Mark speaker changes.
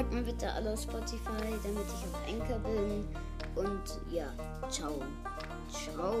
Speaker 1: Folgt mir bitte alle auf Spotify, damit ich auf Enker bin. Und ja, ciao. Ciao.